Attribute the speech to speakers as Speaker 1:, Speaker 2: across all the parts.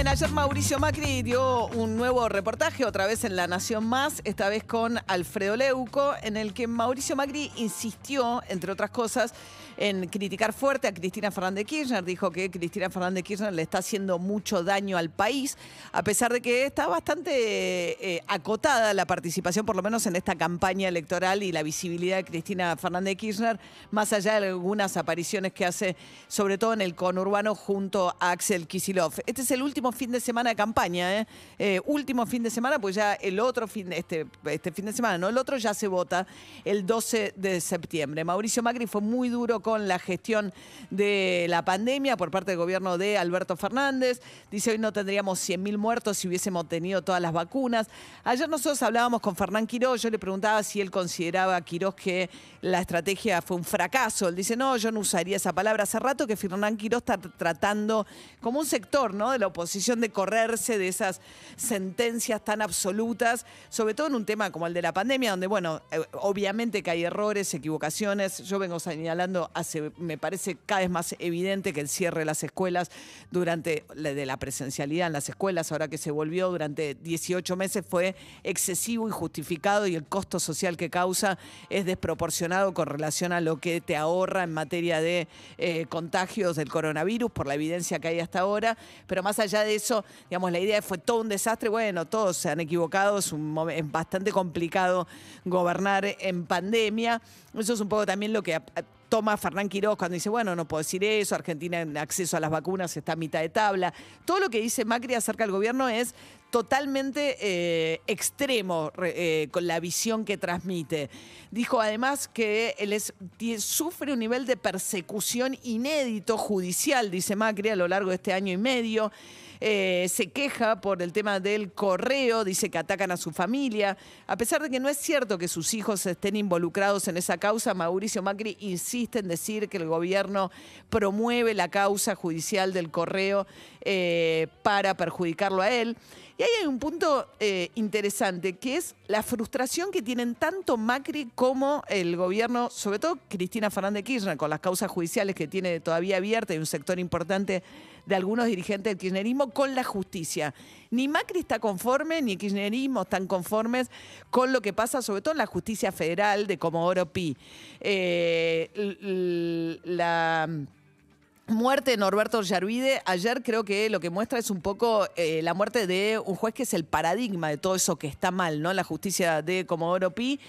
Speaker 1: Bien, ayer Mauricio Macri dio un nuevo reportaje, otra vez en La Nación Más, esta vez con Alfredo Leuco, en el que Mauricio Macri insistió, entre otras cosas, en criticar fuerte a Cristina Fernández Kirchner. Dijo que Cristina Fernández Kirchner le está haciendo mucho daño al país, a pesar de que está bastante eh, acotada la participación, por lo menos en esta campaña electoral y la visibilidad de Cristina Fernández Kirchner, más allá de algunas apariciones que hace, sobre todo en el conurbano, junto a Axel Kisilov. Este es el último fin de semana de campaña, ¿eh? Eh, último fin de semana, pues ya el otro fin, este, este fin de semana, no, el otro ya se vota el 12 de septiembre. Mauricio Macri fue muy duro con la gestión de la pandemia por parte del gobierno de Alberto Fernández. Dice, hoy no tendríamos 100.000 muertos si hubiésemos tenido todas las vacunas. Ayer nosotros hablábamos con Fernán Quiroz, yo le preguntaba si él consideraba a Quiroz que la estrategia fue un fracaso. Él dice, no, yo no usaría esa palabra. Hace rato que Fernán Quiroz está tratando como un sector ¿no? de la oposición de correrse de esas sentencias tan absolutas, sobre todo en un tema como el de la pandemia, donde, bueno, eh, obviamente que hay errores, equivocaciones. Yo vengo señalando hace, me parece cada vez más evidente que el cierre de las escuelas durante de la presencialidad en las escuelas, ahora que se volvió durante 18 meses, fue excesivo, injustificado y el costo social que causa es desproporcionado con relación a lo que te ahorra en materia de eh, contagios del coronavirus, por la evidencia que hay hasta ahora. Pero más allá de eso, digamos, la idea fue todo un desastre. Bueno, todos se han equivocado, es, un es bastante complicado gobernar en pandemia. Eso es un poco también lo que toma Fernán Quiroz cuando dice, bueno, no puedo decir eso, Argentina en acceso a las vacunas está a mitad de tabla. Todo lo que dice Macri acerca del gobierno es totalmente eh, extremo re- eh, con la visión que transmite. Dijo además que él sufre un nivel de persecución inédito judicial, dice Macri, a lo largo de este año y medio. Eh, se queja por el tema del correo, dice que atacan a su familia. A pesar de que no es cierto que sus hijos estén involucrados en esa causa, Mauricio Macri insiste en decir que el gobierno promueve la causa judicial del correo para perjudicarlo a él. Y ahí hay un punto eh, interesante, que es la frustración que tienen tanto Macri como el gobierno, sobre todo Cristina Fernández Kirchner, con las causas judiciales que tiene todavía abiertas y un sector importante de algunos dirigentes del kirchnerismo con la justicia. Ni Macri está conforme, ni kirchnerismo están conformes con lo que pasa, sobre todo en la justicia federal de Comodoro Pi. Eh, la muerte de Norberto Yarvide, ayer creo que lo que muestra es un poco eh, la muerte de un juez que es el paradigma de todo eso que está mal, ¿no? La justicia de Comodoro Pi.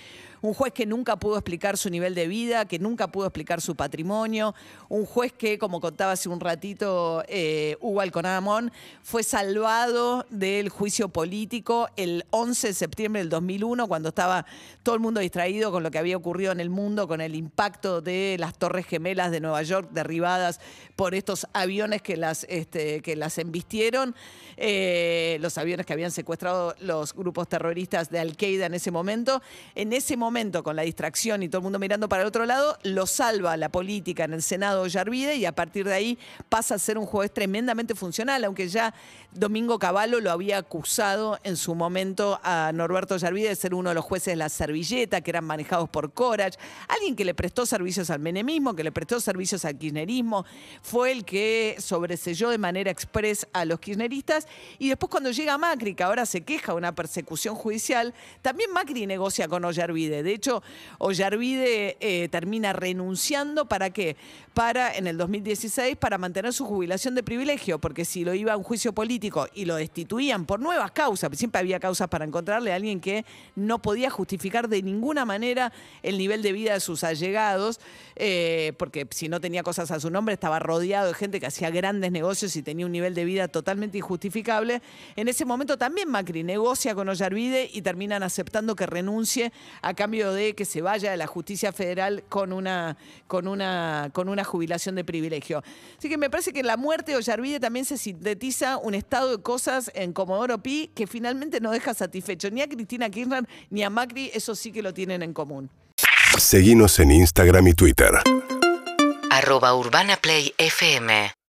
Speaker 1: Un juez que nunca pudo explicar su nivel de vida, que nunca pudo explicar su patrimonio. Un juez que, como contaba hace un ratito eh, Hugo Alconamón, fue salvado del juicio político el 11 de septiembre del 2001, cuando estaba todo el mundo distraído con lo que había ocurrido en el mundo, con el impacto de las Torres Gemelas de Nueva York derribadas por estos aviones que las, este, que las embistieron, eh, los aviones que habían secuestrado los grupos terroristas de Al-Qaeda en ese momento. En ese momento, con la distracción y todo el mundo mirando para el otro lado, lo salva la política en el Senado Yarvide y a partir de ahí pasa a ser un juez tremendamente funcional, aunque ya Domingo Cavallo lo había acusado en su momento a Norberto Yarvide de ser uno de los jueces de la servilleta, que eran manejados por Corach, alguien que le prestó servicios al menemismo, que le prestó servicios al kirchnerismo, fue el que sobreselló de manera express a los kirchneristas y después cuando llega Macri, que ahora se queja de una persecución judicial, también Macri negocia con Ollarvide. De hecho, Ollarvide eh, termina renunciando para qué? Para, en el 2016, para mantener su jubilación de privilegio, porque si lo iba a un juicio político y lo destituían por nuevas causas, siempre había causas para encontrarle a alguien que no podía justificar de ninguna manera el nivel de vida de sus allegados, eh, porque si no tenía cosas a su nombre, estaba rodeado de gente que hacía grandes negocios y tenía un nivel de vida totalmente injustificable. En ese momento también Macri negocia con Ollarvide y terminan aceptando que renuncie a cambio de que se vaya de la justicia federal con una, con una, con una jubilación de privilegio. Así que me parece que la muerte de Ollarvide también se sintetiza un estado de cosas en Comodoro Pi que finalmente no deja satisfecho ni a Cristina Kirchner ni a Macri, eso sí que lo tienen en común.
Speaker 2: Seguinos en Instagram y Twitter.
Speaker 3: Arroba Urbana Play FM